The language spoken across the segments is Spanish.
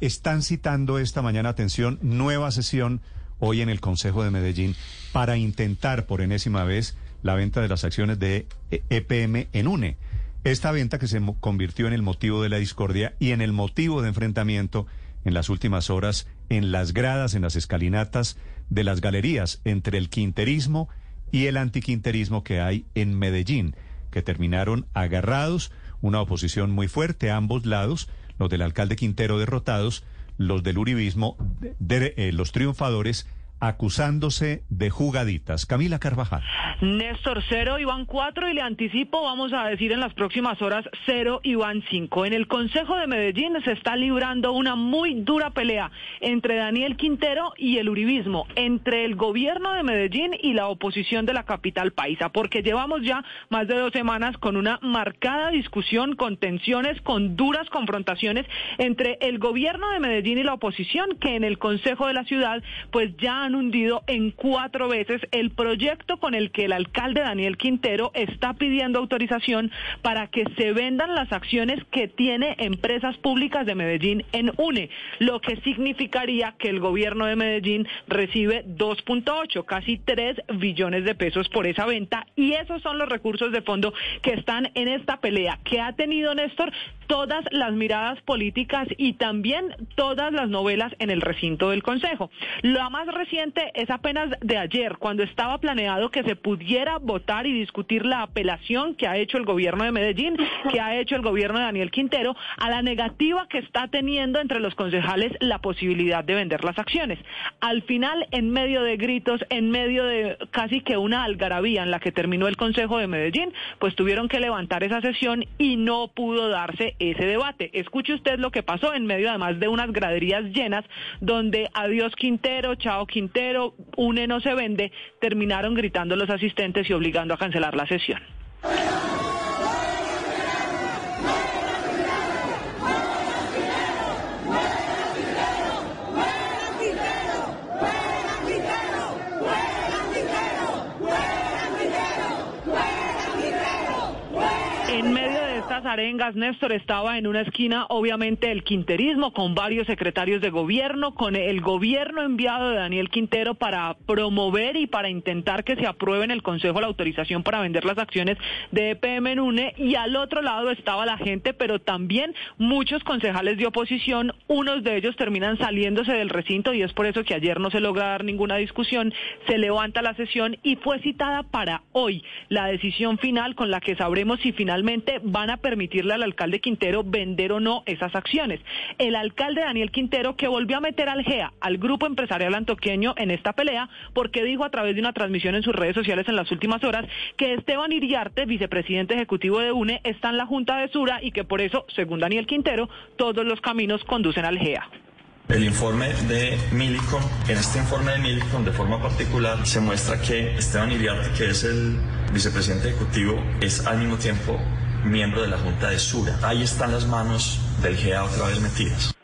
Están citando esta mañana, atención, nueva sesión hoy en el Consejo de Medellín para intentar por enésima vez la venta de las acciones de EPM en UNE. Esta venta que se convirtió en el motivo de la discordia y en el motivo de enfrentamiento en las últimas horas en las gradas, en las escalinatas de las galerías entre el quinterismo y el antiquinterismo que hay en Medellín, que terminaron agarrados, una oposición muy fuerte a ambos lados, los del alcalde Quintero derrotados, los del uribismo, eh, los triunfadores acusándose de jugaditas. Camila Carvajal. Néstor, cero Iván cuatro y le anticipo, vamos a decir en las próximas horas, cero Iván cinco. En el Consejo de Medellín se está librando una muy dura pelea entre Daniel Quintero y el uribismo, entre el gobierno de Medellín y la oposición de la capital paisa, porque llevamos ya más de dos semanas con una marcada discusión, con tensiones, con duras confrontaciones entre el gobierno de Medellín y la oposición, que en el Consejo de la ciudad pues ya han hundido en cuatro veces el proyecto con el que el alcalde Daniel Quintero está pidiendo autorización para que se vendan las acciones que tiene empresas públicas de Medellín en UNE, lo que significaría que el gobierno de Medellín recibe 2.8, casi 3 billones de pesos por esa venta. Y esos son los recursos de fondo que están en esta pelea que ha tenido Néstor todas las miradas políticas y también todas las novelas en el recinto del Consejo. Lo más reciente es apenas de ayer, cuando estaba planeado que se pudiera votar y discutir la apelación que ha hecho el gobierno de Medellín, que ha hecho el gobierno de Daniel Quintero, a la negativa que está teniendo entre los concejales la posibilidad de vender las acciones. Al final, en medio de gritos, en medio de casi que una algarabía en la que terminó el Consejo de Medellín, pues tuvieron que levantar esa sesión y no pudo darse ese debate. Escuche usted lo que pasó en medio además de unas graderías llenas donde adiós Quintero, chao Quintero, UNE no se vende, terminaron gritando los asistentes y obligando a cancelar la sesión. Arengas, Néstor estaba en una esquina, obviamente, el quinterismo, con varios secretarios de gobierno, con el gobierno enviado de Daniel Quintero para promover y para intentar que se apruebe en el Consejo la autorización para vender las acciones de EPM en UNE, y al otro lado estaba la gente, pero también muchos concejales de oposición, unos de ellos terminan saliéndose del recinto y es por eso que ayer no se logra dar ninguna discusión, se levanta la sesión y fue citada para hoy la decisión final con la que sabremos si finalmente van a permitirle al alcalde Quintero vender o no esas acciones. El alcalde Daniel Quintero que volvió a meter al GEA, al grupo empresarial antoqueño, en esta pelea, porque dijo a través de una transmisión en sus redes sociales en las últimas horas que Esteban Iriarte, vicepresidente ejecutivo de UNE, está en la Junta de Sura y que por eso, según Daniel Quintero, todos los caminos conducen al GEA. El informe de Milicom, en este informe de Milicom de forma particular se muestra que Esteban Iriarte, que es el vicepresidente ejecutivo, es al mismo tiempo miembro de la Junta de Sura. Ahí están las manos del GEA otra vez metidas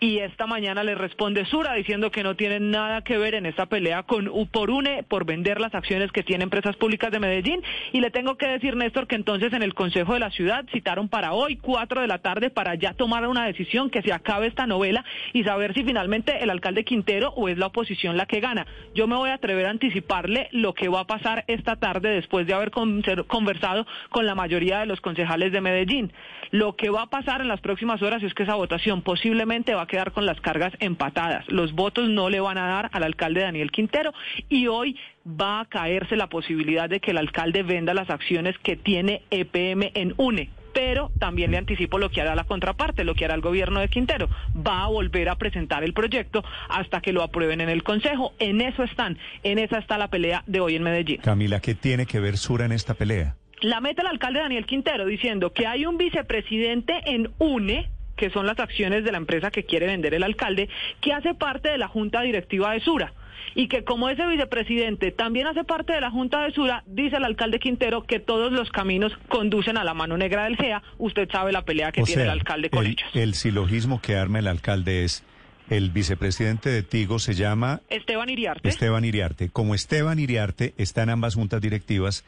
y esta mañana le responde Sura diciendo que no tiene nada que ver en esta pelea con UPORUNE por vender las acciones que tiene Empresas Públicas de Medellín. Y le tengo que decir, Néstor, que entonces en el Consejo de la Ciudad citaron para hoy, cuatro de la tarde, para ya tomar una decisión que se acabe esta novela y saber si finalmente el alcalde Quintero o es la oposición la que gana. Yo me voy a atrever a anticiparle lo que va a pasar esta tarde después de haber conversado con la mayoría de los concejales de Medellín. Lo que va a pasar en las próximas horas es que esa votación posiblemente va a quedar con las cargas empatadas. Los votos no le van a dar al alcalde Daniel Quintero y hoy va a caerse la posibilidad de que el alcalde venda las acciones que tiene EPM en UNE pero también le anticipo lo que hará la contraparte, lo que hará el gobierno de Quintero. Va a volver a presentar el proyecto hasta que lo aprueben en el Consejo. En eso están, en esa está la pelea de hoy en Medellín. Camila, ¿qué tiene que ver Sura en esta pelea? La mete el alcalde Daniel Quintero diciendo que hay un vicepresidente en UNE que son las acciones de la empresa que quiere vender el alcalde, que hace parte de la junta directiva de Sura y que como ese vicepresidente también hace parte de la Junta de Sura, dice el alcalde Quintero que todos los caminos conducen a la mano negra del GEA. Usted sabe la pelea que O tiene sea, el alcalde con el, ellos. el silogismo que arma el alcalde es el vicepresidente de Tigo se llama Esteban Iriarte. Esteban Iriarte. Como Esteban Iriarte está en ambas juntas directivas,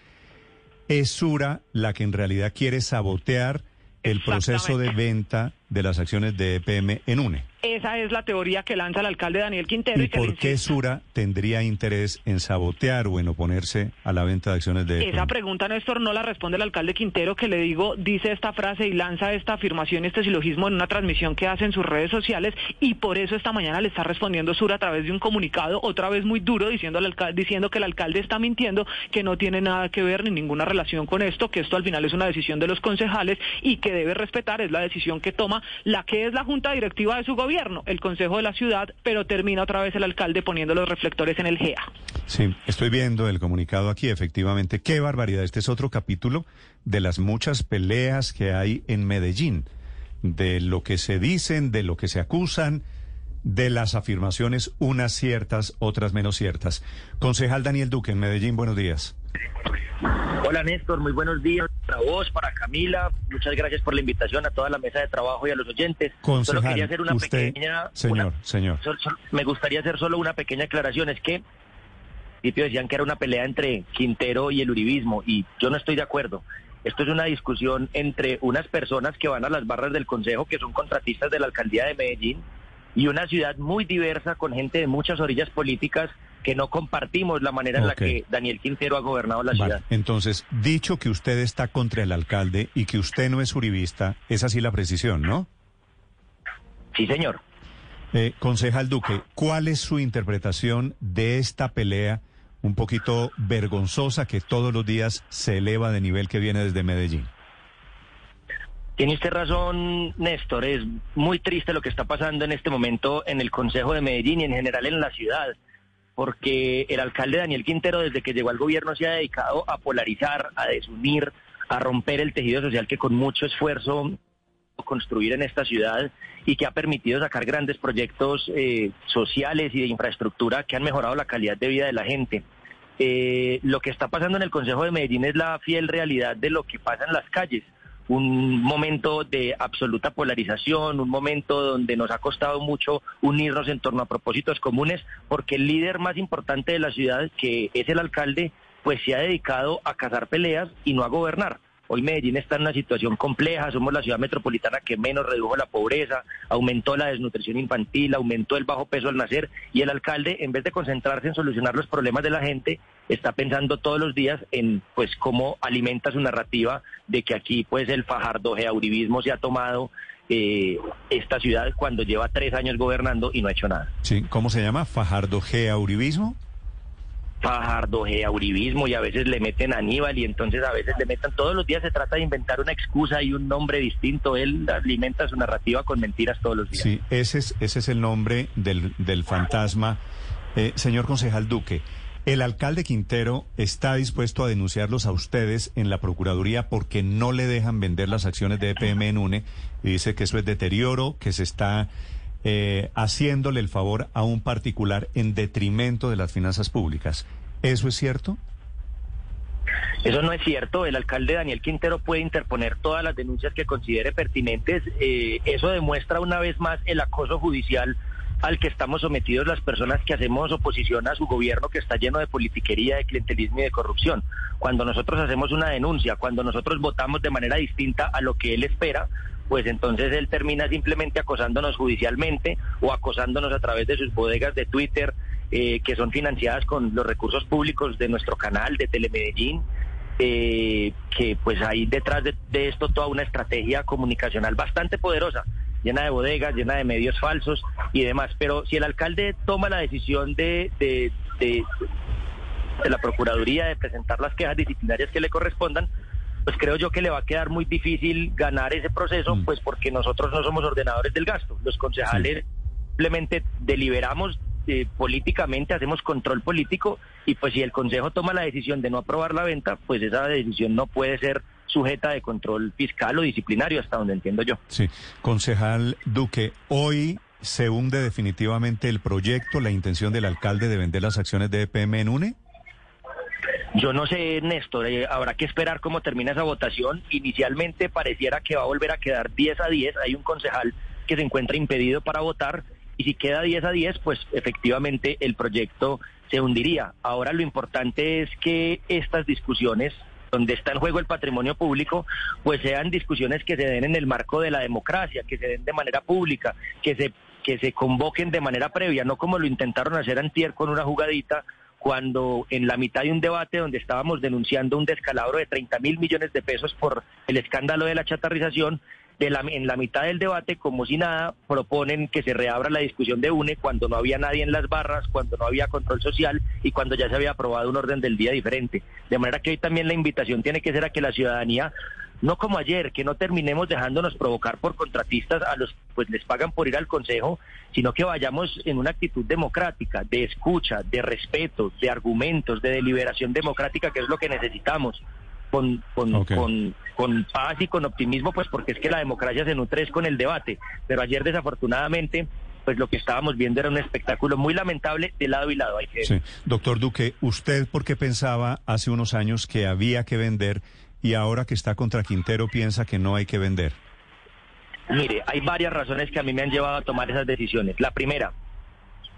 es Sura la que en realidad quiere sabotear el proceso de venta de las acciones de EPM en UNE. Esa es la teoría que lanza el alcalde Daniel Quintero. ¿Y que por qué. Sura tendría interés en sabotear o en oponerse a la venta de acciones de EPM? Esa pregunta, Néstor, no la responde el alcalde Quintero, que le digo, dice esta frase y lanza esta afirmación, este silogismo en una transmisión que hace en sus redes sociales y por eso esta mañana le está respondiendo Sura a través de un comunicado, otra vez muy duro, diciendo, al alca- diciendo que el alcalde está mintiendo, que no tiene nada que ver ni ninguna relación con esto, que esto al final es una decisión de los concejales y que debe respetar, es la decisión que toma la que es la junta directiva de su gobierno, el Consejo de la Ciudad, pero termina otra vez el alcalde poniendo los reflectores en el GEA. Sí, estoy viendo el comunicado aquí, efectivamente. Qué barbaridad. Este es otro capítulo de las muchas peleas que hay en Medellín, de lo que se dicen, de lo que se acusan, de las afirmaciones, unas ciertas, otras menos ciertas. Concejal Daniel Duque, en Medellín, buenos días. Hola Néstor, muy buenos días para vos, para Camila. Muchas gracias por la invitación a toda la mesa de trabajo y a los oyentes. Concejal, solo quería hacer una usted- pequeña... señor, una- señor. sol- sol- me gustaría hacer solo una pequeña aclaración. Es que principio decían que era una pelea entre Quintero y el uribismo y yo no estoy de acuerdo. Esto es una discusión entre unas personas que van a las barras del Consejo, que son contratistas de la alcaldía de Medellín, y una ciudad muy diversa con gente de muchas orillas políticas que no compartimos la manera en la que Daniel Quintero ha gobernado la Vale, ciudad. entonces, dicho que usted está contra el alcalde y que usted no es uribista, es así la precisión, ¿no? Sí, señor. Eh, concejal Duque, ¿cuál es su interpretación de esta pelea un poquito vergonzosa que todos los días se eleva de nivel que viene desde Medellín? Tiene usted razón, Néstor. Es muy triste lo que está pasando en este momento en el Consejo de Medellín y en general en la ciudad, porque el alcalde Daniel Quintero, desde que llegó al gobierno, se ha dedicado a polarizar, a desunir, a romper el tejido social que con mucho esfuerzo construir en esta ciudad y que ha permitido sacar grandes proyectos eh, sociales y de infraestructura que han mejorado la calidad de vida de la gente. Eh, lo que está pasando en el Consejo de Medellín es la fiel realidad de lo que pasa en las calles. Un momento de absoluta polarización, un momento donde nos ha costado mucho unirnos en torno a propósitos comunes, porque el líder más importante de la ciudad, que es el alcalde, pues se ha dedicado a cazar peleas y no a gobernar. Hoy Medellín está en una situación compleja, somos la ciudad metropolitana que menos redujo la pobreza, aumentó la desnutrición infantil, aumentó el bajo peso al nacer y el alcalde, en vez de concentrarse en solucionar los problemas de la gente, está pensando todos los días en pues cómo alimenta su narrativa de que aquí pues el fajardo geauribismo se ha tomado eh, esta ciudad cuando lleva tres años gobernando y no ha hecho nada. Sí, ¿cómo se llama? Fajardo G. Uribismo. Fajardo, uribismo y a veces le meten Aníbal y entonces a veces le metan, todos los días se trata de inventar una excusa y un nombre distinto, él alimenta su narrativa con mentiras todos los días. Sí, ese es, ese es el nombre del, del fantasma. Eh, señor concejal Duque, el alcalde Quintero está dispuesto a denunciarlos a ustedes en la Procuraduría porque no le dejan vender las acciones de EPM en UNE y dice que eso es deterioro, que se está eh, haciéndole el favor a un particular en detrimento de las finanzas públicas. ¿Eso es cierto? Eso no es cierto. El alcalde Daniel Quintero puede interponer todas las denuncias que considere pertinentes. Eh, eso demuestra una vez más el acoso judicial al que estamos sometidos las personas que hacemos oposición a su gobierno que está lleno de politiquería, de clientelismo y de corrupción. Cuando nosotros hacemos una denuncia, cuando nosotros votamos de manera distinta a lo que él espera, pues entonces él termina simplemente acosándonos judicialmente o acosándonos a través de sus bodegas de Twitter, eh, que son financiadas con los recursos públicos de nuestro canal de Telemedellín. Eh, que pues hay detrás de, de esto toda una estrategia comunicacional bastante poderosa, llena de bodegas, llena de medios falsos y demás. Pero si el alcalde toma la decisión de, de, de, de la Procuraduría de presentar las quejas disciplinarias que le correspondan, pues creo yo que le va a quedar muy difícil ganar ese proceso, Mm. pues porque nosotros no somos ordenadores del gasto. Los concejales simplemente deliberamos eh, políticamente, hacemos control político y pues si el Consejo toma la decisión de no aprobar la venta, pues esa decisión no puede ser sujeta de control fiscal o disciplinario, hasta donde entiendo yo. Sí, concejal Duque, hoy se hunde definitivamente el proyecto, la intención del alcalde de vender las acciones de EPM en UNE. Yo no sé, Néstor, eh, habrá que esperar cómo termina esa votación. Inicialmente pareciera que va a volver a quedar 10 a 10. Hay un concejal que se encuentra impedido para votar y si queda 10 a 10, pues efectivamente el proyecto se hundiría. Ahora lo importante es que estas discusiones donde está en juego el patrimonio público, pues sean discusiones que se den en el marco de la democracia, que se den de manera pública, que se que se convoquen de manera previa, no como lo intentaron hacer antier con una jugadita cuando en la mitad de un debate donde estábamos denunciando un descalabro de 30 mil millones de pesos por el escándalo de la chatarrización, de la, en la mitad del debate, como si nada, proponen que se reabra la discusión de UNE cuando no había nadie en las barras, cuando no había control social y cuando ya se había aprobado un orden del día diferente. De manera que hoy también la invitación tiene que ser a que la ciudadanía no como ayer, que no terminemos dejándonos provocar por contratistas a los pues les pagan por ir al consejo, sino que vayamos en una actitud democrática, de escucha, de respeto, de argumentos, de deliberación democrática, que es lo que necesitamos. Con, con, con, con paz y con optimismo, pues porque es que la democracia se nutre es con el debate. Pero ayer desafortunadamente pues lo que estábamos viendo era un espectáculo muy lamentable de lado y lado. Hay que... sí. Doctor Duque, ¿usted por qué pensaba hace unos años que había que vender y ahora que está contra Quintero piensa que no hay que vender? Mire, hay varias razones que a mí me han llevado a tomar esas decisiones. La primera,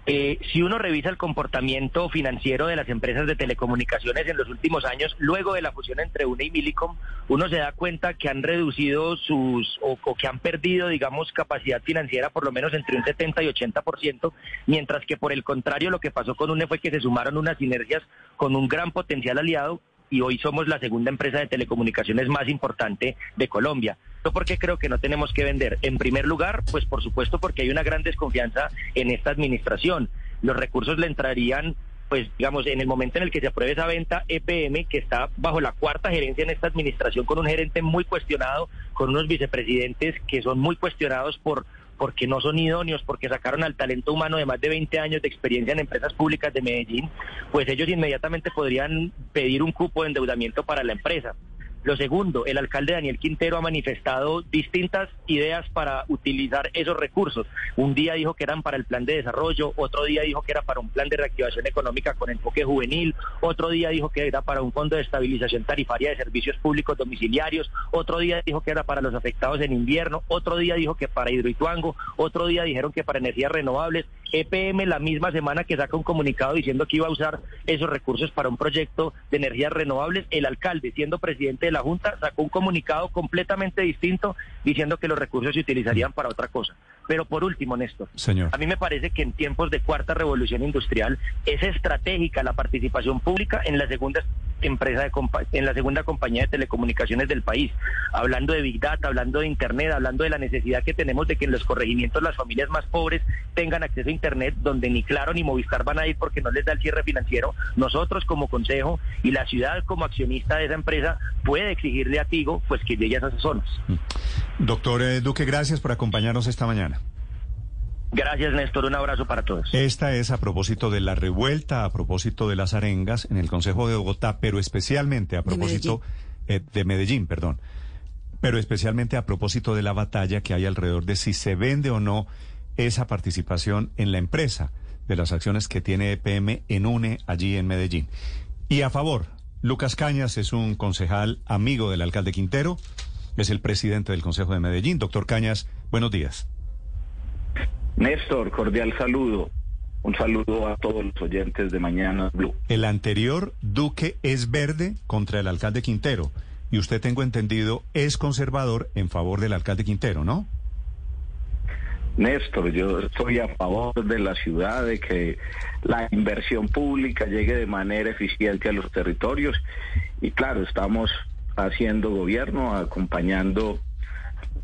eh, si uno revisa el comportamiento financiero de las empresas de telecomunicaciones en los últimos años, luego de la fusión entre UNE y Milicom, uno se da cuenta que han reducido sus, o, que han perdido, digamos, capacidad financiera por lo menos entre un 70 y 80%, mientras que por el contrario lo que pasó con UNE fue que se sumaron unas sinergias con un gran potencial aliado y hoy somos la segunda empresa de telecomunicaciones más importante de Colombia. ¿Yo por qué creo que no tenemos que vender? En primer lugar, pues por supuesto porque hay una gran desconfianza en esta administración. Los recursos le entrarían pues digamos, en el momento en el que se apruebe esa venta, EPM, que está bajo la cuarta gerencia en esta administración, con un gerente muy cuestionado, con unos vicepresidentes que son muy cuestionados por porque no son idóneos, porque sacaron al talento humano de más de 20 años de experiencia en empresas públicas de Medellín, pues ellos inmediatamente podrían pedir un cupo de endeudamiento para la empresa. Lo segundo, el alcalde Daniel Quintero ha manifestado distintas ideas para utilizar esos recursos. Un día dijo que eran para el plan de desarrollo, otro día dijo que era para un plan de reactivación económica con enfoque juvenil, otro día dijo que era para un fondo de estabilización tarifaria de servicios públicos domiciliarios, otro día dijo que era para los afectados en invierno, otro día dijo que para Hidroituango, otro día dijeron que para energías renovables. EPM la misma semana que saca un comunicado diciendo que iba a usar esos recursos para un proyecto de energías renovables, el alcalde, siendo presidente de la Junta, sacó un comunicado completamente distinto diciendo que los recursos se utilizarían para otra cosa. Pero por último, Néstor, Señor. a mí me parece que en tiempos de cuarta revolución industrial es estratégica la participación pública en la segunda empresa de en la segunda compañía de telecomunicaciones del país, hablando de Big Data, hablando de Internet, hablando de la necesidad que tenemos de que en los corregimientos las familias más pobres tengan acceso a Internet, donde ni Claro ni Movistar van a ir porque no les da el cierre financiero. Nosotros como consejo y la ciudad como accionista de esa empresa puede exigirle a Tigo pues que llegue a esas zonas. Doctor eh, Duque, gracias por acompañarnos esta mañana. Gracias, Néstor. Un abrazo para todos. Esta es a propósito de la revuelta, a propósito de las arengas en el Consejo de Bogotá, pero especialmente a propósito de Medellín, eh, de Medellín perdón, pero especialmente a propósito de la batalla que hay alrededor de si se vende o no esa participación en la empresa de las acciones que tiene EPM en UNE allí en Medellín. Y a favor, Lucas Cañas es un concejal amigo del alcalde Quintero, es el presidente del Consejo de Medellín. Doctor Cañas, buenos días. Néstor, cordial saludo. Un saludo a todos los oyentes de Mañana Blue. El anterior Duque es verde contra el alcalde Quintero y usted, tengo entendido, es conservador en favor del alcalde Quintero, ¿no? Néstor, yo estoy a favor de la ciudad, de que la inversión pública llegue de manera eficiente a los territorios y claro, estamos haciendo gobierno, acompañando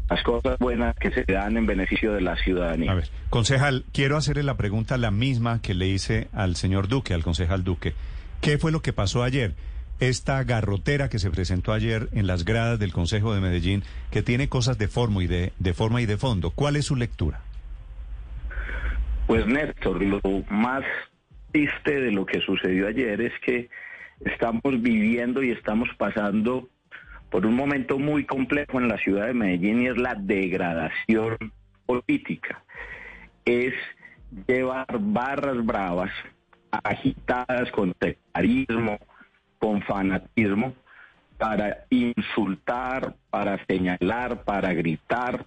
las cosas buenas que se dan en beneficio de la ciudadanía. A ver, concejal, quiero hacerle la pregunta la misma que le hice al señor Duque, al concejal Duque. ¿Qué fue lo que pasó ayer? Esta garrotera que se presentó ayer en las gradas del Consejo de Medellín, que tiene cosas de forma y de, de forma y de fondo. ¿Cuál es su lectura? Pues Néstor, lo más triste de lo que sucedió ayer es que estamos viviendo y estamos pasando por un momento muy complejo en la ciudad de Medellín y es la degradación política. Es llevar barras bravas agitadas con sectarismo, con fanatismo, para insultar, para señalar, para gritar,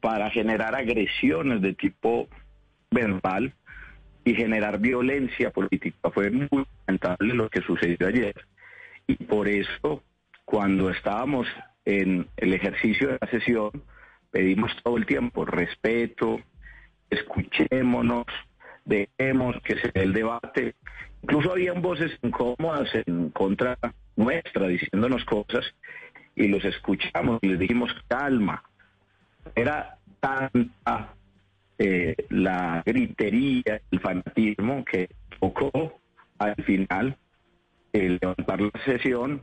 para generar agresiones de tipo verbal y generar violencia política. Fue muy lamentable lo que sucedió ayer. Y por eso, cuando estábamos en el ejercicio de la sesión, pedimos todo el tiempo respeto, escuchémonos, dejemos que se dé el debate. Incluso habían voces incómodas en contra nuestra diciéndonos cosas y los escuchamos y les dijimos calma. Era tanta eh, la gritería, el fanatismo que tocó al final el levantar la sesión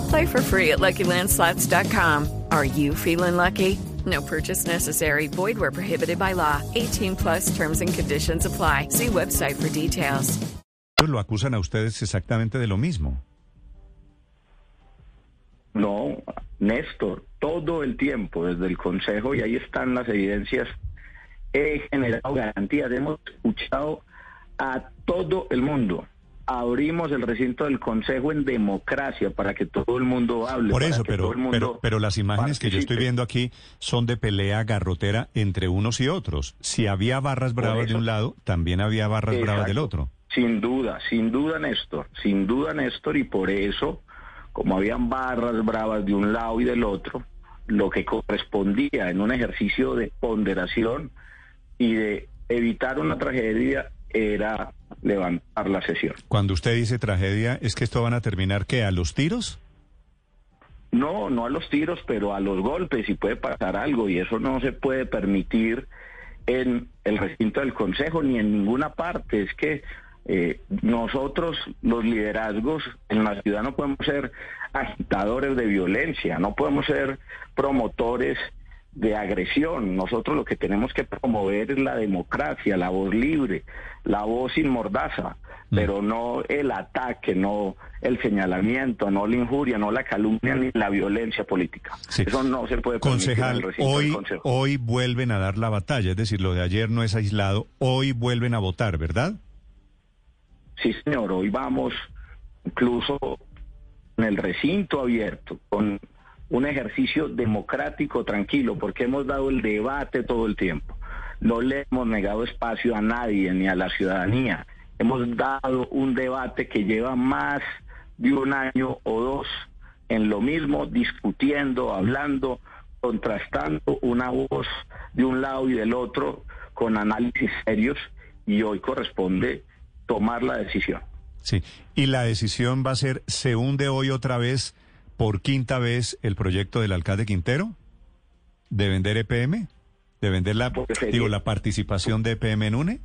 Play for free at LuckyLandSlots.com. Are you feeling lucky? No purchase necessary. Void where prohibited by law. 18 plus terms and conditions apply. See website for details. lo acusan a ustedes exactamente de lo mismo. No, Néstor, todo el tiempo desde el Consejo, y ahí están las evidencias, he generado garantías, hemos escuchado a todo el mundo. Abrimos el recinto del Consejo en democracia para que todo el mundo hable. Por eso, pero, pero, pero las imágenes que yo estoy viendo aquí son de pelea garrotera entre unos y otros. Si había barras bravas de un lado, también había barras bravas del otro. Sin duda, sin duda, Néstor, sin duda, Néstor, y por eso, como habían barras bravas de un lado y del otro, lo que correspondía en un ejercicio de ponderación y de evitar una tragedia era levantar la sesión. Cuando usted dice tragedia, ¿es que esto van a terminar qué? ¿A los tiros? No, no a los tiros, pero a los golpes y puede pasar algo y eso no se puede permitir en el recinto del Consejo ni en ninguna parte. Es que eh, nosotros, los liderazgos en la ciudad, no podemos ser agitadores de violencia, no podemos ser promotores de agresión. Nosotros lo que tenemos que promover es la democracia, la voz libre, la voz sin mordaza, pero no el ataque, no el señalamiento, no la injuria, no la calumnia ni la violencia política. Sí. Eso no se puede Concejal, el recinto del hoy, hoy vuelven a dar la batalla, es decir, lo de ayer no es aislado, hoy vuelven a votar, ¿verdad? Sí, señor, hoy vamos incluso en el recinto abierto, con un ejercicio democrático tranquilo, porque hemos dado el debate todo el tiempo. No le hemos negado espacio a nadie ni a la ciudadanía. Hemos dado un debate que lleva más de un año o dos en lo mismo, discutiendo, hablando, contrastando una voz de un lado y del otro con análisis serios y hoy corresponde tomar la decisión. Sí. Y la decisión va a ser, ¿se hunde hoy otra vez, por quinta vez, el proyecto del alcalde Quintero? ¿De vender EPM? ¿De vender la, digo, la participación de EPM en UNE?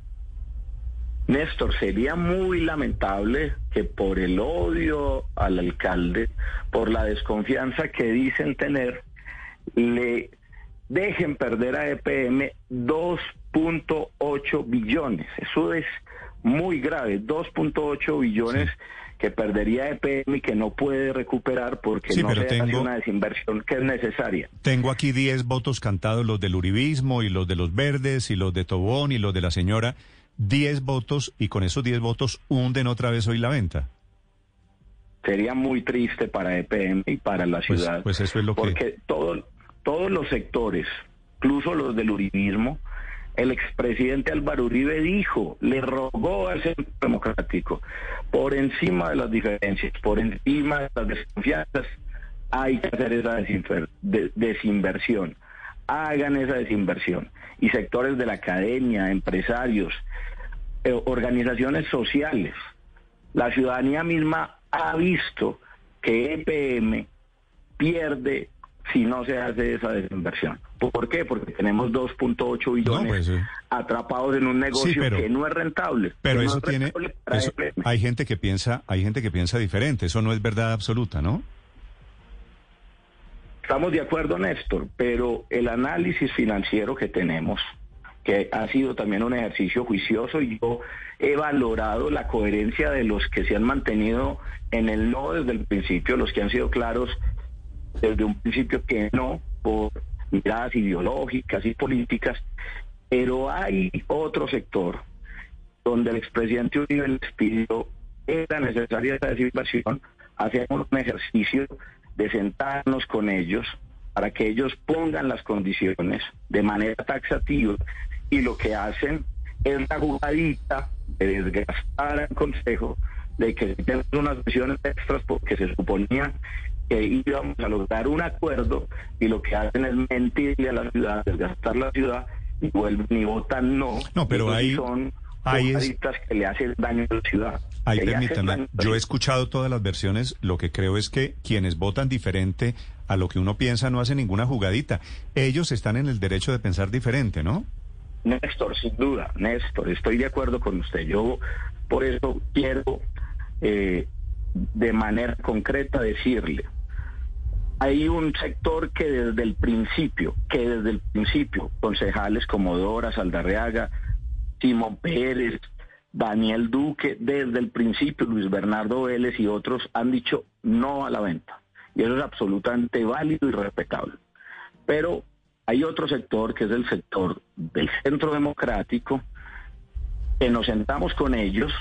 Néstor, sería muy lamentable que por el odio al alcalde, por la desconfianza que dicen tener, le dejen perder a EPM 2.8 billones. Eso es muy grave, 2.8 billones que perdería EPM y que no puede recuperar porque Sí, no se hace tengo- una desinversión que es necesaria. Tengo aquí 10 votos cantados, los del Uribismo y los de los Verdes y los de Tobón y los de la señora. 10 votos y con esos 10 votos hunden otra vez hoy la venta. sería muy triste para EPM y para la Pues- ciudad. pues eso es lo que- porque todo- todos los sectores, incluso los del uribismo, el expresidente Álvaro Uribe dijo, le rogó al centro democrático, por encima de las diferencias, por encima de las desconfianzas, hay que hacer esa desinver- de- desinversión. Hagan esa desinversión. Y sectores de la academia, empresarios, eh, organizaciones sociales, la ciudadanía misma ha visto que EPM pierde si no se hace esa desinversión. ¿Por qué? Porque tenemos 2.8 billones pues, atrapados en un negocio Sí, pero- que no es rentable. Pero no eso es tiene, eso- hay gente que piensa, hay gente que piensa diferente. Eso no es verdad absoluta, ¿no? Estamos de acuerdo, Néstor, pero el análisis financiero que tenemos, que ha sido también un ejercicio juicioso, y yo he valorado la coherencia de los que se han mantenido en el no desde el principio, los que han sido claros desde un principio que no, por miradas ideológicas y políticas, pero hay otro sector donde el expresidente Uribe les pidió era necesaria esa desinversión, hacemos un ejercicio de sentarnos con ellos para que ellos pongan las condiciones de manera taxativa y lo que hacen es la jugadita de desgastar al Consejo de que tenemos unas sesiones extras porque se suponía que íbamos a lograr un acuerdo y lo que hacen es mentirle a la ciudad, desgastar la ciudad y vuelven y votan no. No, pero ahí- son ahí es- jugaditas que le hacen daño a la ciudad. Ahí la yo he escuchado todas las versiones, lo que creo es que quienes votan diferente a lo que uno piensa no hacen ninguna jugadita. Ellos están en el derecho de pensar diferente, ¿no? Néstor, sin duda, Néstor, estoy de acuerdo con usted. Yo por eso quiero eh, de manera concreta decirle, hay un sector que desde el principio, que desde el principio, concejales como Dora, Saldarreaga, Simón Pérez, Daniel Duque, desde el principio Luis Bernardo Vélez y otros han dicho no a la venta. Y eso es absolutamente válido y respetable. Pero hay otro sector que es el sector del centro democrático, que nos sentamos con ellos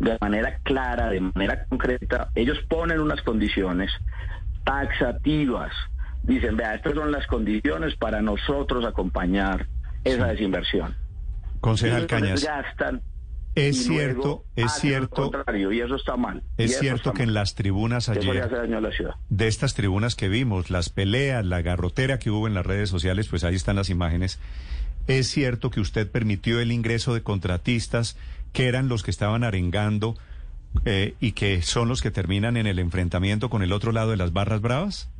de manera clara, de manera concreta. Ellos ponen unas condiciones taxativas. Dicen, vea, estas son las condiciones para nosotros acompañar esa desinversión. Concejal Cañas, desgastan es y cierto, es cierto, contrario, y eso está mal. es cierto que en las tribunas ayer, hace daño a la ciudad. de estas tribunas que vimos, las peleas, la garrotera que hubo en las redes sociales, pues ahí están las imágenes. Es cierto que usted permitió el ingreso de contratistas que eran los que estaban arengando eh, y que son los que terminan en el enfrentamiento con el otro lado de las barras bravas.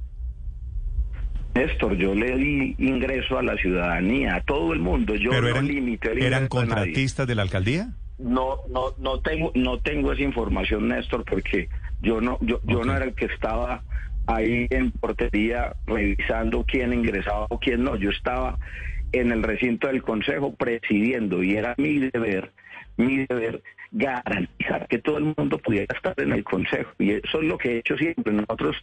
Néstor, yo le di ingreso a la ciudadanía, a todo el mundo. Yo Pero no eran, limité el eran contratistas de la alcaldía. No, no, no tengo, no tengo esa información, Néstor, porque yo no, yo, yo no era el que estaba ahí en portería revisando quién ingresaba o quién no. Yo estaba en el recinto del consejo presidiendo y era mi deber, mi deber garantizar que todo el mundo pudiera estar en el consejo y eso es lo que he hecho siempre. Nosotros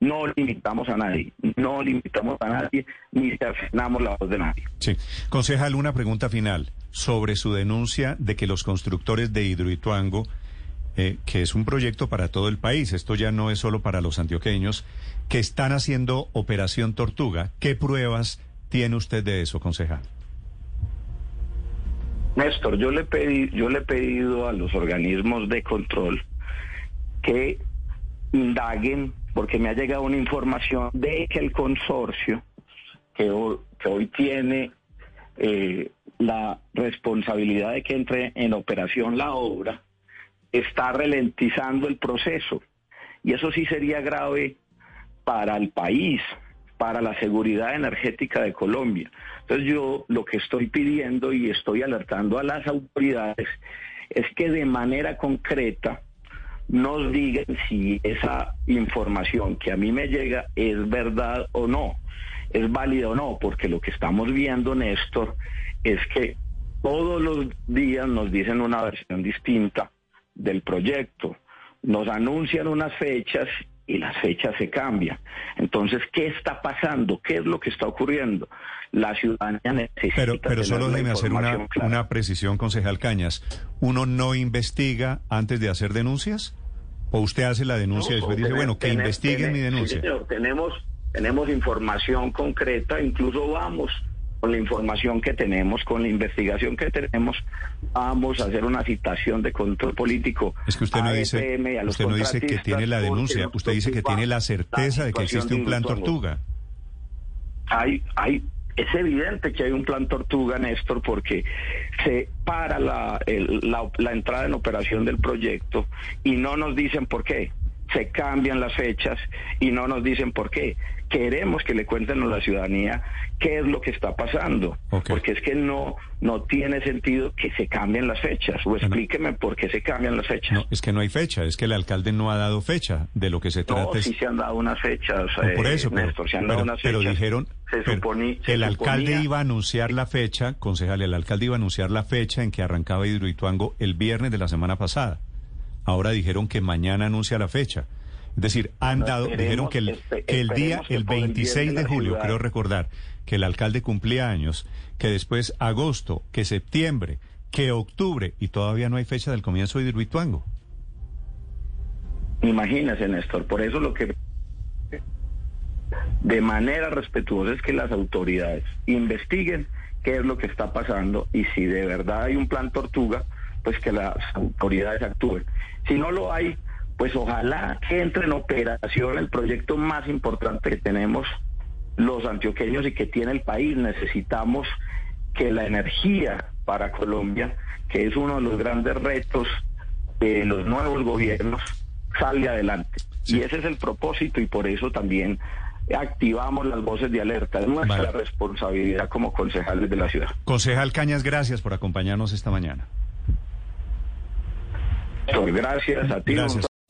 no limitamos a nadie, no limitamos a nadie ni cercenamos la voz de nadie. Sí. Concejal, una pregunta final sobre su denuncia de que los constructores de Hidroituango, eh, que es un proyecto para todo el país, esto ya no es solo para los antioqueños, que están haciendo Operación Tortuga. ¿Qué pruebas tiene usted de eso, concejal? Néstor, yo le pedí, yo le he pedido a los organismos de control que indaguen, porque me ha llegado una información de que el consorcio que, ho- que hoy tiene eh, la responsabilidad de que entre en operación la obra está ralentizando el proceso. Y eso sí sería grave para el país, para la seguridad energética de Colombia. Entonces yo lo que estoy pidiendo y estoy alertando a las autoridades es que de manera concreta nos digan si esa información que a mí me llega es verdad o no, es válida o no, porque lo que estamos viendo, Néstor, es que todos los días nos dicen una versión distinta del proyecto, nos anuncian unas fechas y las fechas se cambian. Entonces, ¿qué está pasando? ¿Qué es lo que está ocurriendo? La ciudadanía necesita Pero, solo déjeme hacer una, información clara. una precisión, concejal Cañas. ¿Uno no investiga antes de hacer denuncias? ¿O usted hace la denuncia y después dice, bueno, que investiguen mi tener- sí, denuncia? señor, tenemos, tenemos información concreta, incluso vamos con la información que tenemos, con la investigación que tenemos, vamos a hacer una citación de control político. Es que usted no a dice, usted no dice que tiene la denuncia, usted dice que tiene la certeza de que existe un plan tortuga. Hay, hay, es evidente que hay un plan tortuga, Néstor, porque se para la, el- la, la entrada en operación del proyecto y no nos dicen por qué. se cambian las fechas y no nos dicen por qué. Queremos que le cuenten a la ciudadanía qué es lo que está pasando, porque es que no no tiene sentido que se cambien las fechas. O explíqueme por qué se cambian las fechas. No, es que no hay fecha, es que el alcalde no ha dado fecha. De lo que se trata no, sí se han dado unas fechas, por eso, eh, Néstor, se han dado unas pero dijeron, se pero suponía, se el alcalde suponía- iba a anunciar la fecha, concejal, el alcalde iba a anunciar la fecha en que arrancaba Hidroituango el viernes de la semana pasada. Ahora dijeron que mañana anuncia la fecha. Es decir, han dado, esperemos, dijeron que el, espe- que el día, que el por el bien 26 de julio, ciudad. creo recordar, que el alcalde cumplía años, que después agosto, que septiembre, que octubre, y todavía no hay fecha del comienzo de Hidroituango. Imagínese, Néstor, por eso lo que de manera respetuosa es que las autoridades investiguen qué es lo que está pasando y si de verdad hay un plan tortuga, pues que las autoridades actúen. Si no lo hay, pues ojalá que entre en operación el proyecto más importante que tenemos los antioqueños y que tiene el país. Necesitamos que la energía para Colombia, que es uno de los grandes retos de los nuevos gobiernos, salga adelante. Y ese es el propósito y por eso también activamos las voces de alerta. Es nuestra Vale. responsabilidad como concejales de la ciudad. Concejal Cañas, gracias por acompañarnos esta mañana. Gracias a ti. Gracias.